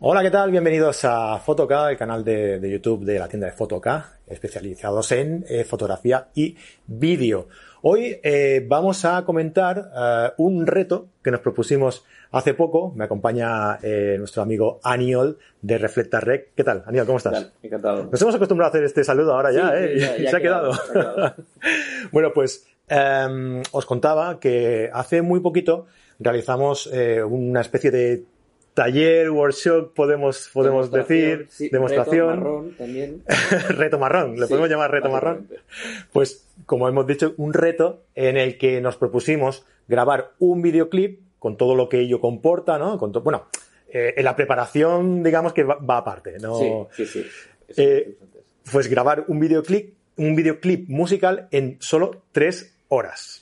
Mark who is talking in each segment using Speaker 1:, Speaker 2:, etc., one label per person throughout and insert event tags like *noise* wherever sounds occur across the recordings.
Speaker 1: Hola, ¿qué tal? Bienvenidos a Fotoca, el canal de, de YouTube de la tienda de Fotoca, especializados en eh, fotografía y vídeo. Hoy eh, vamos a comentar eh, un reto que nos propusimos hace poco. Me acompaña eh, nuestro amigo Aniol de Reflecta Rec. ¿Qué tal, Aniol? ¿Cómo estás?
Speaker 2: Encantado.
Speaker 1: Nos hemos acostumbrado a hacer este saludo ahora ya,
Speaker 2: Sí,
Speaker 1: ¿eh?
Speaker 2: ya- ya *laughs*
Speaker 1: se ha quedado.
Speaker 2: quedado, se ha quedado. *laughs*
Speaker 1: bueno, pues em, os contaba que hace muy poquito realizamos eh, una especie de taller, workshop, podemos, podemos decir,
Speaker 2: sí,
Speaker 1: demostración.
Speaker 2: reto marrón también. *laughs*
Speaker 1: reto marrón, le
Speaker 2: Sí,
Speaker 1: podemos llamar reto marrón. Pues, como hemos dicho, un reto en el que nos propusimos grabar un videoclip con todo lo que ello comporta, ¿no? Con bueno, eh, en la preparación, digamos que va, va aparte, ¿no?
Speaker 2: Sí, sí, sí.
Speaker 1: Eh. Pues grabar un videoclip, un videoclip musical en solo tres horas.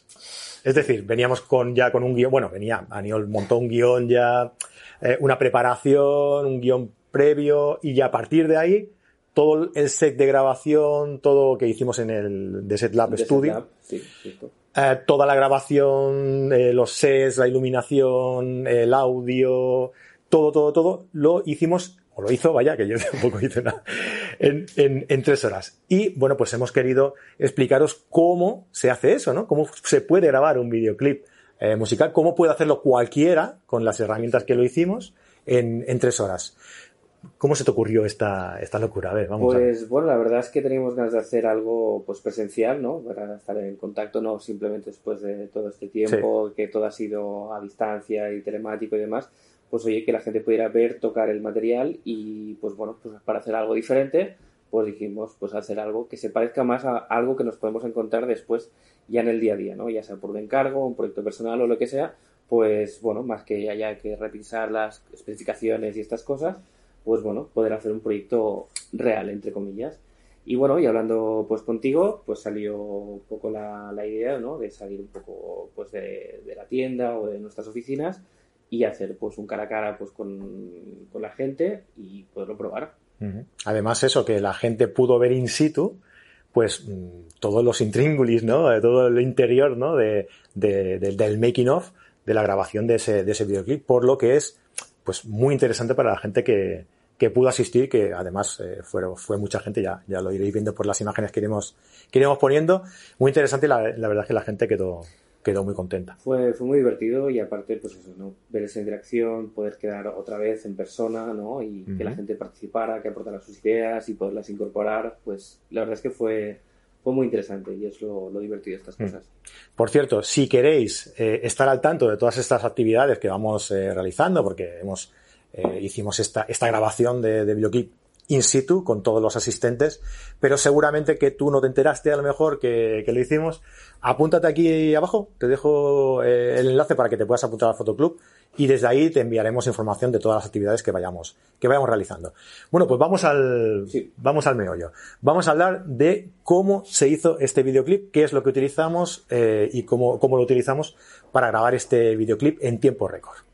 Speaker 1: Es decir, veníamos con ya con un guion, bueno, venía, Aniol montó un guion ya, eh, una preparación, un guion previo, y ya a partir de ahí, todo el set de grabación, todo lo que hicimos en el The Set Lab
Speaker 2: De
Speaker 1: Studio,
Speaker 2: Sí, justo.
Speaker 1: eh, toda la grabación, eh, los sets, la iluminación, el audio, todo, todo, todo, lo hicimos, o lo hizo, vaya, que yo *laughs* tampoco hice nada, en, en- en tres horas. Y bueno, pues hemos querido explicaros cómo se hace eso, ¿no? Cómo se puede grabar un videoclip eh, musical, cómo puede hacerlo cualquiera con las herramientas que lo hicimos en, en tres horas. ¿Cómo se te ocurrió esta, esta locura? A ver, vamos a ver.
Speaker 2: Pues bueno, la verdad es que teníamos ganas de hacer algo pues presencial, ¿no? Para estar en contacto, no simplemente después de todo este tiempo, que todo ha sido a distancia y telemático y demás, pues oye, que la gente pudiera ver, tocar el material y pues bueno, pues para hacer algo diferente, pues dijimos pues hacer algo que se parezca más a algo que nos podemos encontrar después ya en el día a día, ¿no? Ya sea por un encargo, un proyecto personal o lo que sea, pues bueno, más que haya que revisar las especificaciones y estas cosas, pues bueno, poder hacer un proyecto real, entre comillas. Y bueno, y hablando pues contigo, pues salió un poco la, la idea, ¿no? De salir un poco pues de, de la tienda o de nuestras oficinas y hacer pues un cara a cara pues con, con la gente y poderlo probar.
Speaker 1: Además, eso, que la gente pudo ver in situ, pues mm, todos los intríngulis, ¿no? Todo el interior, ¿no? De, de- de- del making of de la grabación de ese, de ese videoclip, por lo que es, pues, muy interesante para la gente que, que pudo asistir, que además eh, fue, fue mucha gente, ya, ya lo iréis viendo por las imágenes que iremos, que iremos poniendo. Muy interesante la, la verdad es que la gente quedó, quedó muy contenta.
Speaker 2: Fue, fue muy divertido y aparte, pues eso, ¿no? Ver esa interacción, poder quedar otra vez en persona, ¿no? Y que la gente participara, que aportara sus ideas y poderlas incorporar, pues la verdad es que fue, fue muy interesante y es lo, lo divertido de estas cosas.
Speaker 1: Por cierto, si queréis eh, estar al tanto de todas estas actividades que vamos eh, realizando, porque hemos eh, hicimos esta, esta grabación de, de in situ con todos los asistentes, pero seguramente que tú no te enteraste a lo mejor que, que lo hicimos. Apúntate aquí abajo, te dejo eh, el enlace para que te puedas apuntar al Fotoclub y desde ahí te enviaremos información de todas las actividades que vayamos, que vayamos realizando. Bueno, pues vamos al,
Speaker 2: Sí.
Speaker 1: vamos al meollo. Vamos a hablar de cómo se hizo este videoclip, qué es lo que utilizamos eh, y cómo, cómo lo utilizamos para grabar este videoclip en tiempo récord.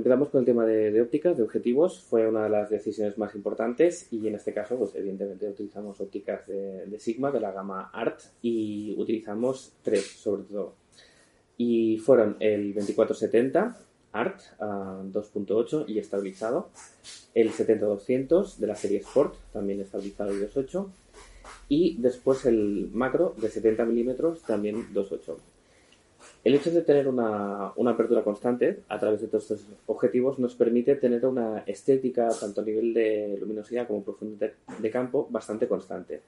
Speaker 2: Empezamos con el tema de, ópticas, de objetivos. Fue una de las decisiones más importantes y en este caso, pues evidentemente utilizamos ópticas de, Sigma, de la gama ART, y utilizamos tres sobre todo. Y fueron el 2470 ART a 2.8 y estabilizado, el 70-200 de la serie Sport, también estabilizado y 2.8, y después el macro de 70 milímetros, también 2.8. El hecho de tener una, una apertura constante a través de todos estos objetivos nos permite tener una estética, tanto a nivel de luminosidad como profundidad de campo, bastante constante.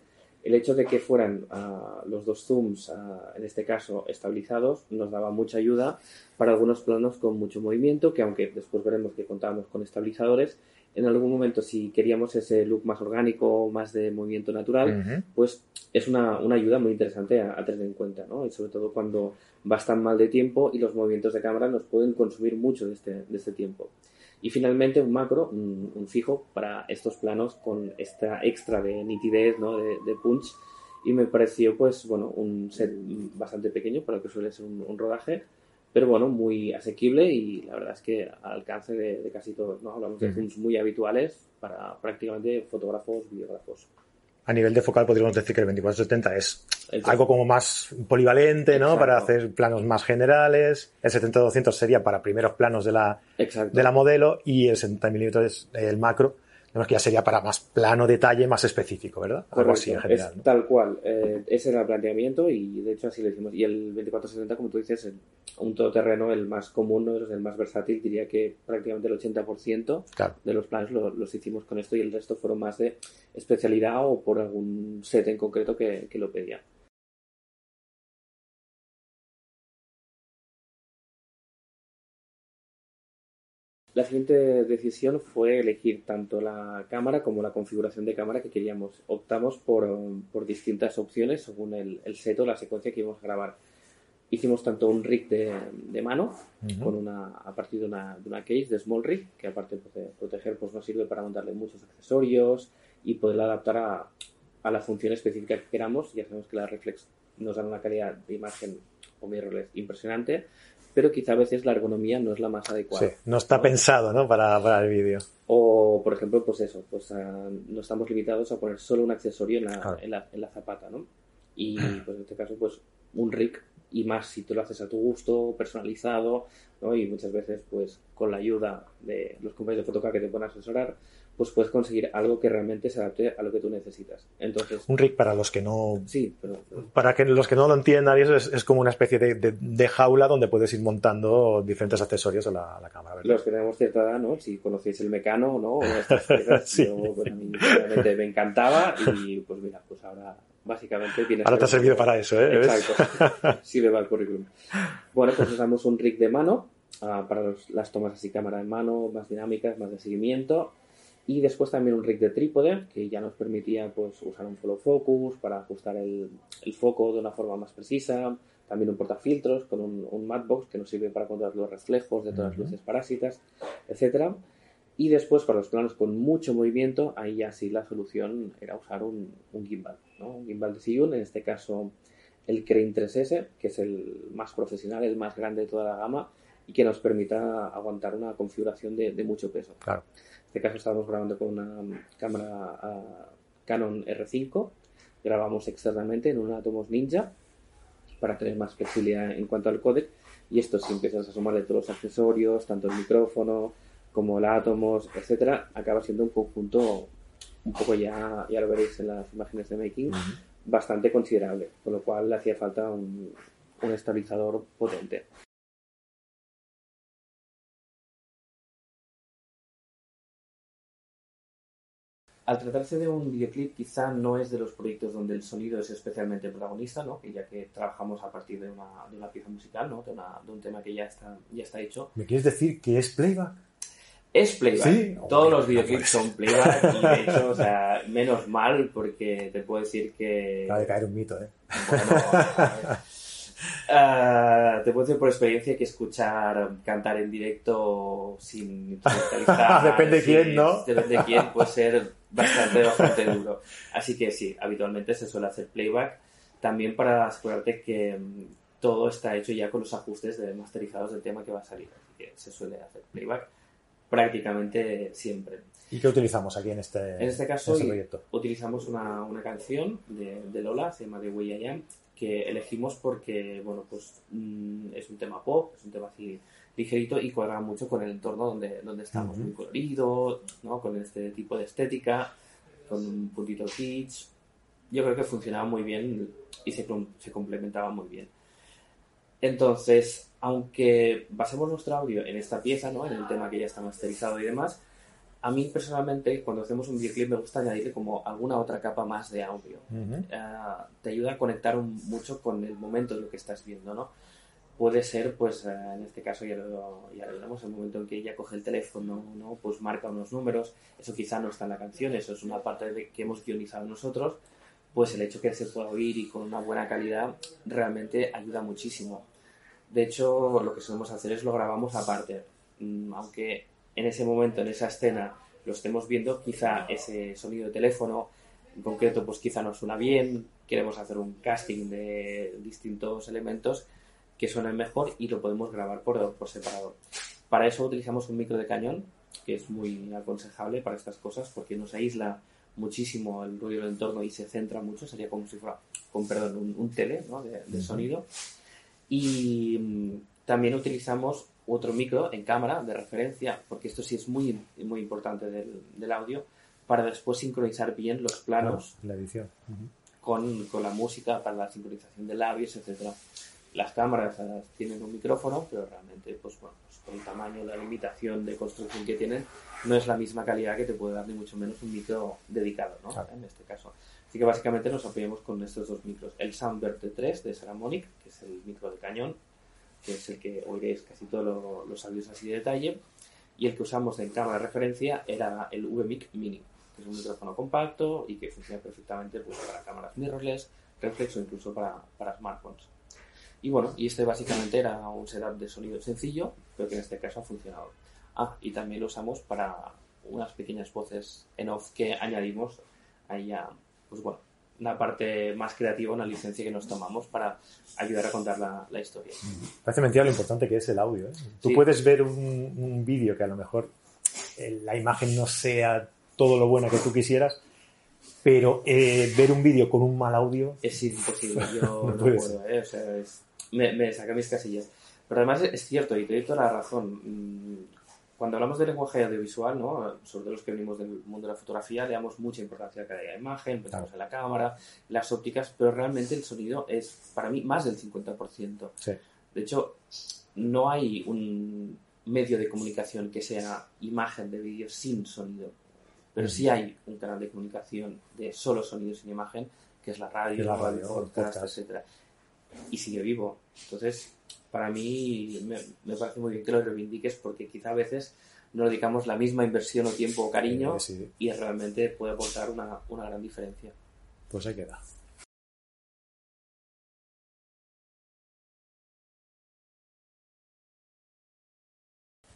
Speaker 2: El hecho de que fueran ah, los dos zooms, ah, en este caso, estabilizados, nos daba mucha ayuda para algunos planos con mucho movimiento, que aunque después veremos que contábamos con estabilizadores, en algún momento si queríamos ese look más orgánico, más de movimiento natural, pues es una, una ayuda muy interesante a, a tener en cuenta, ¿no? Y sobre todo cuando vas tan mal de tiempo y los movimientos de cámara nos pueden consumir mucho de este, de este tiempo. Y finalmente un macro, un, un fijo para estos planos con esta extra de nitidez, ¿no? De, de punch. Y me pareció, pues, bueno, un set bastante pequeño para lo que suele ser un, un rodaje, pero bueno, muy asequible y la verdad es que al alcance de, de casi todos, ¿no? Hablamos de
Speaker 1: Ujú.
Speaker 2: zooms muy habituales para prácticamente fotógrafos, videógrafos.
Speaker 1: a nivel de focal podríamos decir que el 2470 es algo como más polivalente, ¿no? Para hacer planos más generales. El 70-200 sería para primeros planos de la, de la modelo y el 70 mm es el macro que ya sería para más plano detalle, más específico, ¿verdad?
Speaker 2: Algo así en general. Tal cual. Eh, ese era el planteamiento y de hecho así lo hicimos. Y el 2470, como tú dices, un todoterreno, el más común, ¿no? el más versátil, diría que prácticamente el 80% de los planos los hicimos con esto y el resto fueron más de especialidad o por algún set en concreto que, que lo pedía. La siguiente decisión fue elegir tanto la cámara como la configuración de cámara que queríamos. Optamos por, distintas opciones según el, el, set o la secuencia que íbamos a grabar. Hicimos tanto un rig de, mano, con una, a partir de una, de una, case de small rig, que aparte de proteger, pues nos sirve para montarle muchos accesorios y poderla adaptar a, a la función específica que queramos. Ya sabemos que la reflex nos da una calidad de imagen o mirrorless impresionante, pero quizá a veces la ergonomía no es la más adecuada.
Speaker 1: Sí, no está pensado ¿no? Para, para el vídeo.
Speaker 2: O, por ejemplo, pues eso, pues ah, no estamos limitados a poner solo un accesorio en la, en la, en la zapata, ¿no? Y pues en este caso, pues un rig y más si tú lo haces a tu gusto, personalizado, ¿no? Y muchas veces, pues con la ayuda de los compañeros de Fotoca que te pueden asesorar, pues puedes conseguir algo que realmente se adapte a lo que tú necesitas. Entonces,
Speaker 1: un rig para los que no,
Speaker 2: sí, pero,
Speaker 1: para que los que no lo entiendan, eso es, como una especie de, de, jaula donde puedes ir montando diferentes accesorios a la, cámara.
Speaker 2: Los que tenemos cierta edad, ¿no? Si conocéis el mecano, ¿no? *laughs* O estas cosas, yo, pues, a mí realmente me encantaba y pues mira, pues ahora básicamente.
Speaker 1: Ahora te ha servido para eso, ¿eh?
Speaker 2: Exacto. *laughs* Sirve para el currículum. Bueno, pues usamos un rig de mano uh, para las tomas así cámara en mano, más dinámicas, más de seguimiento y después también un rig de trípode que ya nos permitía pues, usar un follow focus para ajustar el, el foco de una forma más precisa. También un portafiltros con un, un box que nos sirve para controlar los reflejos de todas las luces parásitas, etc. Y después para los planos con mucho movimiento, ahí ya sí la solución era usar un, un gimbal. ¿no? Un gimbal de Zhiyun, en este caso el Crane 3S, que es el más profesional, el más grande de toda la gama y que nos permita aguantar una configuración de, de mucho peso.
Speaker 1: Claro
Speaker 2: este caso estábamos grabando con una cámara ah, Canon R5, grabamos externamente en un Atomos Ninja para tener más flexibilidad en cuanto al codec y esto si empiezas a sumarle todos los accesorios, tanto el micrófono como el Atomos, etcétera, acaba siendo un conjunto un poco ya, ya lo veréis en las imágenes de making, bastante considerable, con lo cual le hacía falta un, un estabilizador potente. al tratarse de un videoclip, quizá no es de los proyectos donde el sonido es especialmente protagonista, ¿no? ya que trabajamos a partir de una, de una pieza musical, ¿no? de, un tema que ya está, ya está hecho.
Speaker 1: ¿Me quieres decir que es playback?
Speaker 2: Es playback. Todos los videoclips son playback y de *laughs* hecho, o sea, menos mal porque te puedo decir que...
Speaker 1: Acaba de caer un mito, ¿eh?
Speaker 2: Uh, *laughs* te puedo decir por experiencia que escuchar cantar en directo sin *laughs*
Speaker 1: depende de quién, ¿no?
Speaker 2: Depende de quién, puede ser bastante, bastante duro. Así que sí, habitualmente se suele hacer playback. También para asegurarte que mm, todo está hecho ya con los ajustes de masterizados del tema que va a salir. Así que se suele hacer playback prácticamente siempre.
Speaker 1: ¿Y qué utilizamos aquí en este,
Speaker 2: en este caso? Este utilizamos una, una canción de, de, Lola, se llama The Way I Am, que elegimos porque, bueno, pues mm, es un tema pop, es un tema así ligerito y cuadra mucho con el entorno donde, donde estamos, muy colorido, ¿no? Con este tipo de estética, con un puntito kitsch. Yo creo que funcionaba muy bien y se, se complementaba muy bien. Entonces, aunque basemos nuestro audio en esta pieza, ¿no? En el tema que ya está masterizado y demás, a mí personalmente, cuando hacemos un videoclip, me gusta añadirle como alguna otra capa más de audio. Eh, te ayuda a conectar mucho con el momento de lo que estás viendo, ¿no? Puede ser, pues, eh, en este caso ya lo, ya lo vemos, el momento en que ella coge el teléfono, ¿no? Pues marca unos números, eso quizá no está en la canción, eso es una parte de que hemos guionizado nosotros, pues el hecho que se pueda oír y con una buena calidad realmente ayuda muchísimo. De hecho, lo que solemos hacer es lo grabamos aparte, mm, aunque en ese momento, en esa escena, lo estemos viendo, quizá ese sonido de teléfono en concreto, pues quizá no suena bien, queremos hacer un casting de distintos elementos que suenen mejor y lo podemos grabar por, por separado. Para eso utilizamos un micro de cañón, que es muy aconsejable para estas cosas porque nos aísla muchísimo el ruido del entorno y se centra mucho, sería como si fuera, con perdón, un, tele ¿no? de, sonido. Y mm, también utilizamos otro micro en cámara de referencia, porque esto sí es muy, muy importante del, del audio, para después sincronizar bien los planos.
Speaker 1: la edición.
Speaker 2: con, con, la música, para la sincronización de labios, etcétera Las cámaras tienen un micrófono, pero realmente, pues bueno, pues con el tamaño, la limitación de construcción que tienen, no es la misma calidad que te puede dar ni mucho menos un micro dedicado, ¿no? En este caso. Así que básicamente nos apoyamos con estos dos micros. El Soundbird T3 de Saramonic, que es el micro de cañón, que es el que oiréis casi todos los audios así de detalle, y el que usamos en cámara de referencia era el VMIC Mini, que es un micrófono compacto y que funciona perfectamente pues, para cámaras mirrorless, reflex o incluso para, para smartphones. Y bueno, y este básicamente era un setup de sonido sencillo, pero que en este caso ha funcionado. Ah, y también lo usamos para unas pequeñas voces en off que añadimos ahí a, pues bueno, una parte más creativa, una licencia que nos tomamos para ayudar a contar la, la historia.
Speaker 1: Parece mentira lo importante que es el audio. ¿eh? Tú puedes ver un, un vídeo que a lo mejor eh, la imagen no sea todo lo buena que tú quisieras, pero eh, ver un vídeo con un mal audio...
Speaker 2: Es imposible, yo *laughs* no, puedo, ¿eh? o sea, me, me saca mis casillas. Pero además es cierto, y te doy toda la razón, mm, cuando hablamos de lenguaje audiovisual, ¿no? sobre todo los que venimos del mundo de la fotografía, le damos mucha importancia a cada imagen, pensamos en la cámara, las ópticas, pero realmente el sonido es para mí más del 50%. De hecho, no hay un medio de comunicación que sea imagen de vídeo sin sonido, pero sí hay un canal de comunicación de solo sonido sin imagen, que es la radio, la radio, podcast, etc. Y sigue vivo. Entonces, para mí me, parece muy bien que lo reivindiques porque quizá a veces no dedicamos la misma inversión o tiempo o cariño y realmente puede aportar una, una gran diferencia.
Speaker 1: Pues ahí queda.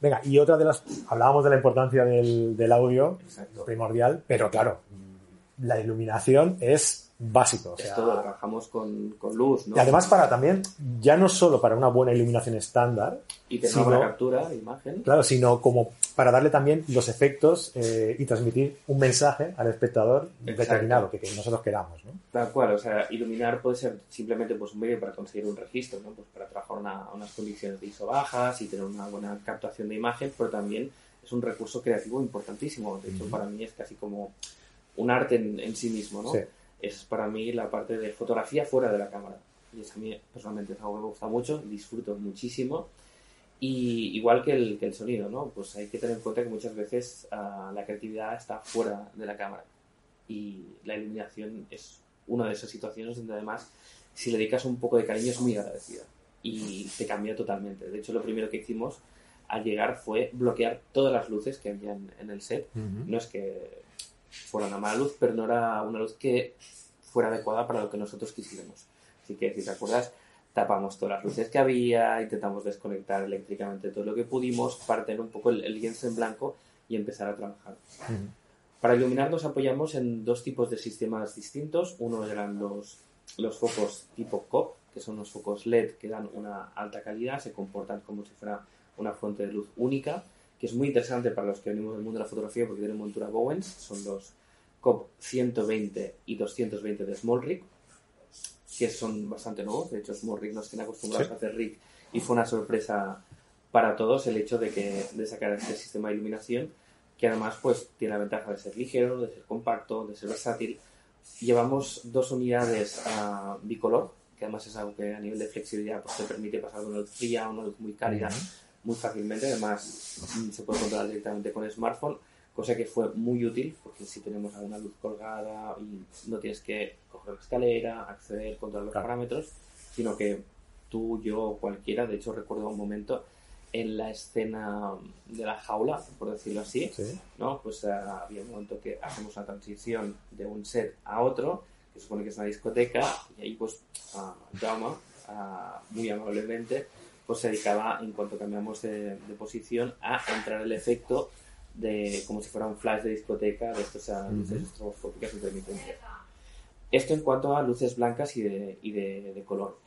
Speaker 1: Venga, y otra de las. Hablábamos de la importancia del, del audio, primordial, pero claro, la iluminación es básico. O sea,
Speaker 2: todo, trabajamos con, con, luz. ¿no?
Speaker 1: Y además para también, ya no solo para una buena iluminación estándar.
Speaker 2: Y tener una captura de imagen.
Speaker 1: Claro, sino como para darle también los efectos eh, y transmitir un mensaje al espectador determinado que, nosotros queramos. ¿no?
Speaker 2: Tal cual, o sea, iluminar puede ser simplemente pues, un medio para conseguir un registro, ¿no? pues para trabajar una, unas condiciones de ISO bajas y tener una buena captación de imagen, pero también es un recurso creativo importantísimo. De hecho, para mí es casi como un arte en, en sí mismo, ¿no? Sí es para mí la parte de fotografía fuera de la cámara. Y eso a mí personalmente es algo que me gusta mucho, disfruto muchísimo. Y igual que el, que el sonido, ¿no? Pues hay que tener en cuenta que muchas veces uh, la creatividad está fuera de la cámara. Y la iluminación es una de esas situaciones donde además, si le dedicas un poco de cariño, es muy agradecida. Y te cambia totalmente. De hecho, lo primero que hicimos al llegar fue bloquear todas las luces que había en, el set. No es que fuera una mala luz, pero no era una luz que fuera adecuada para lo que nosotros quisiéramos. Así que, si te acuerdas, tapamos todas las luces que había, intentamos desconectar eléctricamente todo lo que pudimos para tener un poco el, lienzo en blanco y empezar a trabajar. Para iluminar nos apoyamos en dos tipos de sistemas distintos. Uno eran los, los focos tipo COP, que son unos focos LED que dan una alta calidad, se comportan como si fuera una fuente de luz única que es muy interesante para los que venimos del mundo de la fotografía porque tienen montura Bowens, son los COP 120 y 220 de Small Rig, que son bastante nuevos, de hecho Small Rig nos tiene acostumbrados a hacer rig y fue una sorpresa para todos el hecho de, que, de sacar este sistema de iluminación que además pues tiene la ventaja de ser ligero, de ser compacto, de ser versátil. Llevamos dos unidades a bicolor, que además es algo que a nivel de flexibilidad pues, te permite pasar de una luz fría a una luz muy cálida muy fácilmente. Además, mm, se puede controlar directamente con smartphone, cosa que fue muy útil porque si tenemos alguna luz colgada y no tienes que coger la escalera, acceder, controlar los parámetros, sino que tú, yo, cualquiera, de hecho recuerdo un momento en la escena de la jaula, por decirlo así, ¿no? Pues uh, había un momento que hacemos una transición de un set a otro, que supone que es una discoteca, y ahí pues uh, Jaume, uh, muy amablemente, pues se dedicaba, en cuanto cambiamos de, posición, a entrar el efecto de como si fuera un flash de discoteca de estos uh luces estroboscópicas intermitentes. Esto en cuanto a luces blancas y de, y de, color.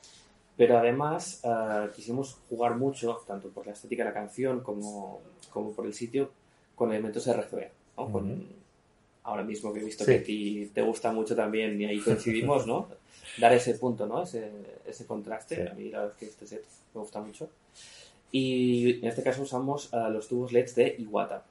Speaker 2: Pero además ah, quisimos jugar mucho, tanto por la estética de la canción como, como por el sitio, con elementos RGB, con ahora mismo que he visto
Speaker 1: Sí.
Speaker 2: que a ti te gusta mucho también y ahí coincidimos, ¿no? *laughs* Dar ese punto, ¿no? Ese, ese contraste.
Speaker 1: Sí.
Speaker 2: A mí la verdad es que este set me gusta mucho. Y en este caso usamos ah, los tubos LEDs de Iwata.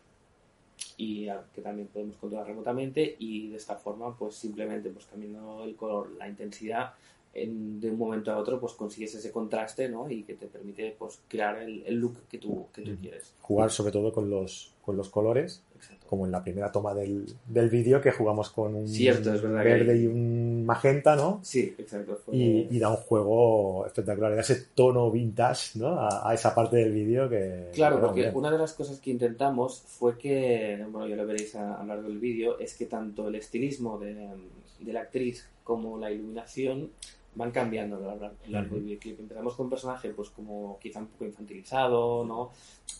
Speaker 2: Y ah, que también podemos controlar remotamente y de esta forma pues simplemente pues cambiando el color, la intensidad en- de un momento a otro pues consigues ese contraste ¿no? y que te permite pues crear el, el look que tú, que tú
Speaker 1: Ujú.
Speaker 2: quieres.
Speaker 1: Jugar sobre todo con los, con los colores,
Speaker 2: Exacto.
Speaker 1: como en la primera toma del, del vídeo que jugamos con un
Speaker 2: Cierto, que
Speaker 1: verde y un magenta, ¿no?
Speaker 2: Sí, exacto. fue-
Speaker 1: Y, y da un juego espectacular, da ese tono vintage, ¿no? A, a esa parte del vídeo que...
Speaker 2: Claro, porque
Speaker 1: bien.
Speaker 2: una de las cosas que intentamos fue que, bueno, ya lo veréis a, a lo largo del vídeo, es que tanto el estilismo de, de la actriz como la iluminación van cambiando a a lo largo del videoclip. Empezamos con un personaje pues como quizá un poco infantilizado, ¿no?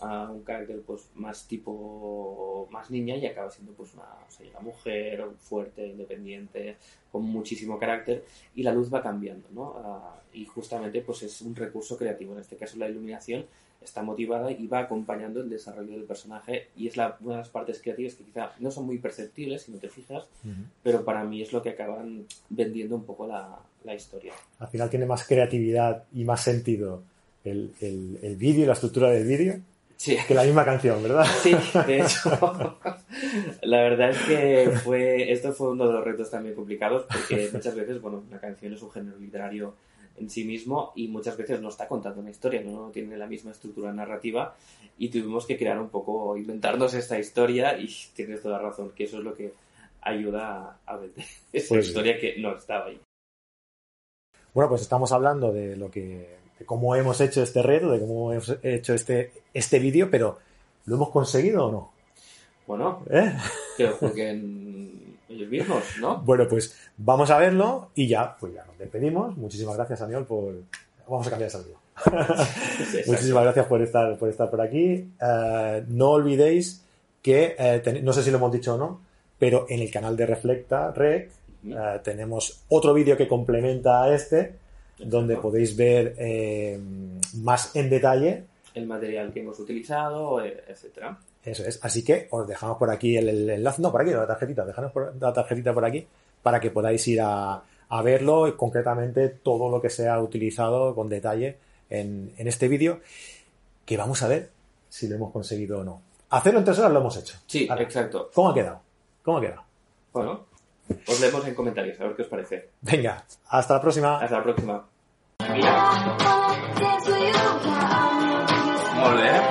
Speaker 2: A un carácter pues más tipo más niña y acaba siendo pues una, una mujer fuerte, independiente, con muchísimo carácter y la luz va cambiando, ¿no? Ah, y justamente pues es un recurso creativo, en este caso la iluminación está motivada y va acompañando el desarrollo del personaje y es la, una de las partes creativas que quizá no son muy perceptibles si no te fijas,
Speaker 1: Ujú.
Speaker 2: pero para mí es lo que acaban vendiendo un poco la, la historia.
Speaker 1: Al final tiene más creatividad y más sentido el, el, el vídeo la estructura del vídeo
Speaker 2: Sí,
Speaker 1: que la misma canción, ¿verdad?
Speaker 2: sí, de hecho, *laughs* la verdad es que fue, esto fue uno de los retos también complicados porque *laughs* muchas veces, bueno, una canción es un género literario en sí mismo y muchas veces no está contando una historia, no, tiene la misma estructura narrativa y tuvimos que crear un poco, inventarnos esta historia y tienes toda la razón, que eso es lo que ayuda a, vender *laughs* esa
Speaker 1: Pues sí.
Speaker 2: historia que no estaba ahí.
Speaker 1: Bueno, pues estamos hablando de lo que, de cómo hemos hecho este reto, de cómo hemos hecho este, este vídeo, pero ¿lo hemos conseguido o no?
Speaker 2: Bueno,
Speaker 1: ¿Eh?
Speaker 2: que lo juzguen ellos mismos, ¿no?
Speaker 1: Bueno, pues vamos a verlo y ya, pues ya nos despedimos. Muchísimas gracias, Aniol, por... Vamos a cambiar de saludo. *laughs* Muchísimas gracias por estar, por estar por aquí. Eh, no olvidéis que, eh, ten- no sé si lo hemos dicho o no, pero en el canal de Reflecta Rec eh, tenemos otro vídeo que complementa a este, donde
Speaker 2: Exacto.
Speaker 1: podéis ver eh, más en detalle.
Speaker 2: el material que hemos utilizado, eh, etcétera.
Speaker 1: Eso es. Así que os dejamos por aquí el, el enlace. No, por aquí, la tarjetita. Dejadnos por, la tarjetita por aquí para que podáis ir a, a verlo y concretamente todo lo que se ha utilizado con detalle en, en este vídeo, que vamos a ver si lo hemos conseguido o no. Hacerlo en tres horas lo hemos hecho.
Speaker 2: Sí,
Speaker 1: Ahora,
Speaker 2: exacto.
Speaker 1: ¿Cómo ha quedado? ¿Cómo ha quedado?
Speaker 2: Bueno, os leemos en comentarios, a ver qué os parece.
Speaker 1: Venga, hasta la próxima.
Speaker 2: Hasta la próxima. Molt. ¿eh?